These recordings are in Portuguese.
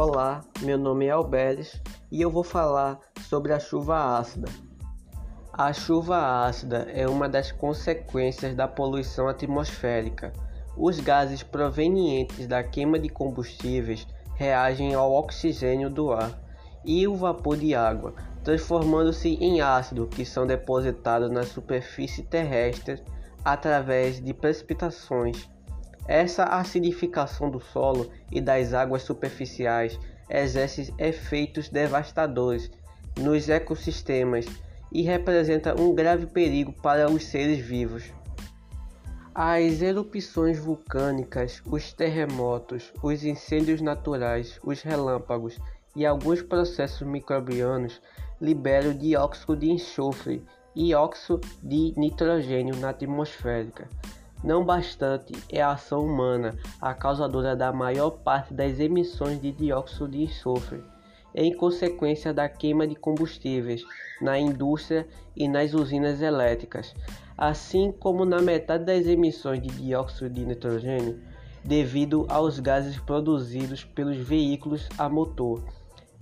Olá, meu nome é Alberes e eu vou falar sobre a chuva ácida. A chuva ácida é uma das consequências da poluição atmosférica. Os gases provenientes da queima de combustíveis reagem ao oxigênio do ar e o vapor de água, transformando-se em ácido que são depositados na superfície terrestre através de precipitações. Essa acidificação do solo e das águas superficiais exerce efeitos devastadores nos ecossistemas e representa um grave perigo para os seres vivos. As erupções vulcânicas, os terremotos, os incêndios naturais, os relâmpagos e alguns processos microbianos liberam dióxido de enxofre e óxido de nitrogênio na atmosfera. Não bastante é a ação humana a causadora da maior parte das emissões de dióxido de enxofre, em consequência da queima de combustíveis na indústria e nas usinas elétricas, assim como na metade das emissões de dióxido de nitrogênio devido aos gases produzidos pelos veículos a motor.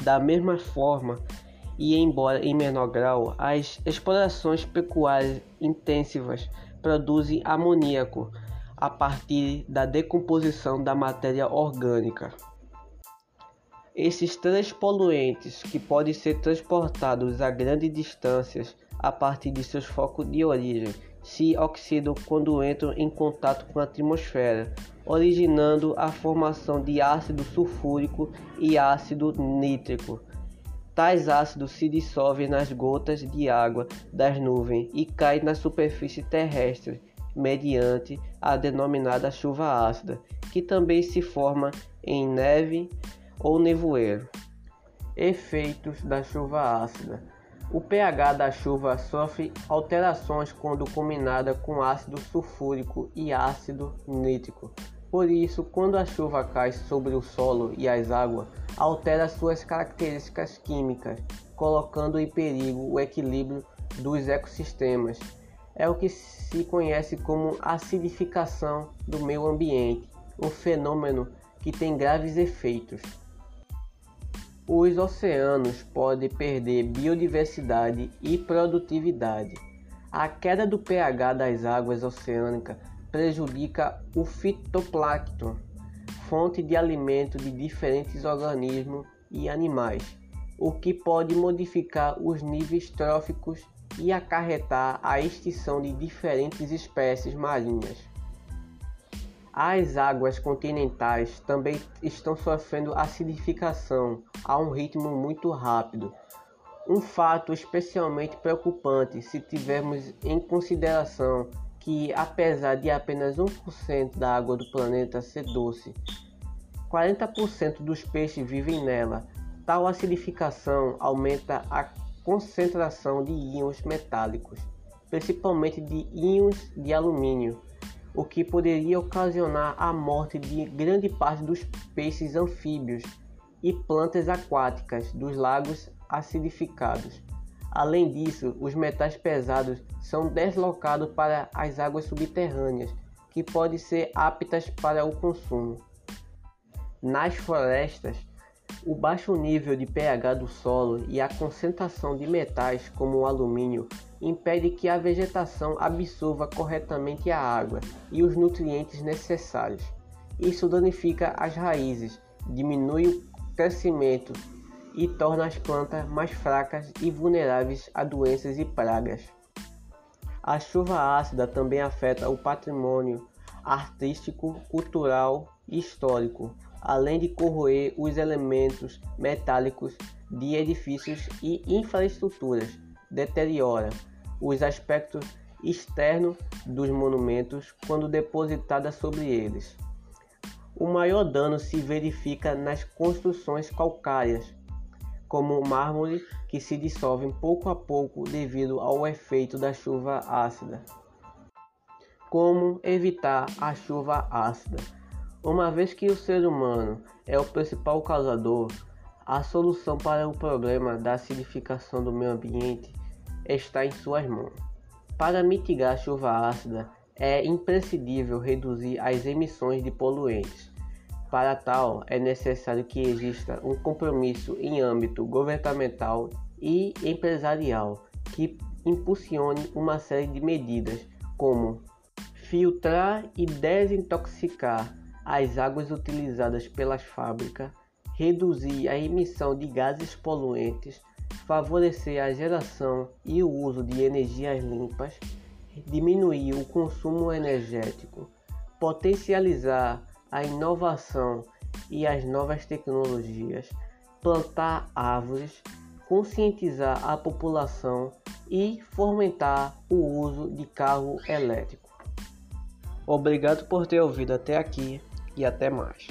Da mesma forma, e embora em menor grau, as explorações pecuárias intensivas produzem amoníaco a partir da decomposição da matéria orgânica. Esses três poluentes, que podem ser transportados a grandes distâncias a partir de seus focos de origem, se oxidam quando entram em contato com a atmosfera, originando a formação de ácido sulfúrico e ácido nítrico. Tais ácidos se dissolvem nas gotas de água das nuvens e caem na superfície terrestre mediante a denominada chuva ácida, que também se forma em neve ou nevoeiro. Efeitos da chuva ácida: O pH da chuva sofre alterações quando combinada com ácido sulfúrico e ácido nítrico. Por isso, quando a chuva cai sobre o solo e as águas, altera suas características químicas, colocando em perigo o equilíbrio dos ecossistemas. É o que se conhece como acidificação do meio ambiente, um fenômeno que tem graves efeitos. Os oceanos podem perder biodiversidade e produtividade. A queda do pH das águas oceânicas prejudica o fitoplâncton, fonte de alimento de diferentes organismos e animais, o que pode modificar os níveis tróficos e acarretar a extinção de diferentes espécies marinhas. As águas continentais também estão sofrendo acidificação a um ritmo muito rápido, um fato especialmente preocupante se tivermos em consideração que, apesar de apenas 1% da água do planeta ser doce, 40% dos peixes vivem nela. Tal acidificação aumenta a concentração de íons metálicos, principalmente de íons de alumínio, o que poderia ocasionar a morte de grande parte dos peixes anfíbios e plantas aquáticas dos lagos acidificados. Além disso, os metais pesados são deslocados para as águas subterrâneas, que podem ser aptas para o consumo. Nas florestas, o baixo nível de pH do solo e a concentração de metais como o alumínio impede que a vegetação absorva corretamente a água e os nutrientes necessários. Isso danifica as raízes, diminui o crescimento e torna as plantas mais fracas e vulneráveis a doenças e pragas. A chuva ácida também afeta o patrimônio artístico, cultural e histórico, além de corroer os elementos metálicos de edifícios e infraestruturas, deteriora os aspectos externos dos monumentos quando depositada sobre eles. O maior dano se verifica nas construções calcárias, como mármore que se dissolvem pouco a pouco devido ao efeito da chuva ácida. Como evitar a chuva ácida? Uma vez que o ser humano é o principal causador, a solução para o problema da acidificação do meio ambiente está em suas mãos. Para mitigar a chuva ácida, é imprescindível reduzir as emissões de poluentes Para tal, é necessário que exista um compromisso em âmbito governamental e empresarial que impulsione uma série de medidas, como filtrar e desintoxicar as águas utilizadas pelas fábricas, reduzir a emissão de gases poluentes, favorecer a geração e o uso de energias limpas, diminuir o consumo energético, potencializar a inovação e as novas tecnologias, plantar árvores, conscientizar a população e fomentar o uso de carro elétrico. Obrigado por ter ouvido até aqui e até mais.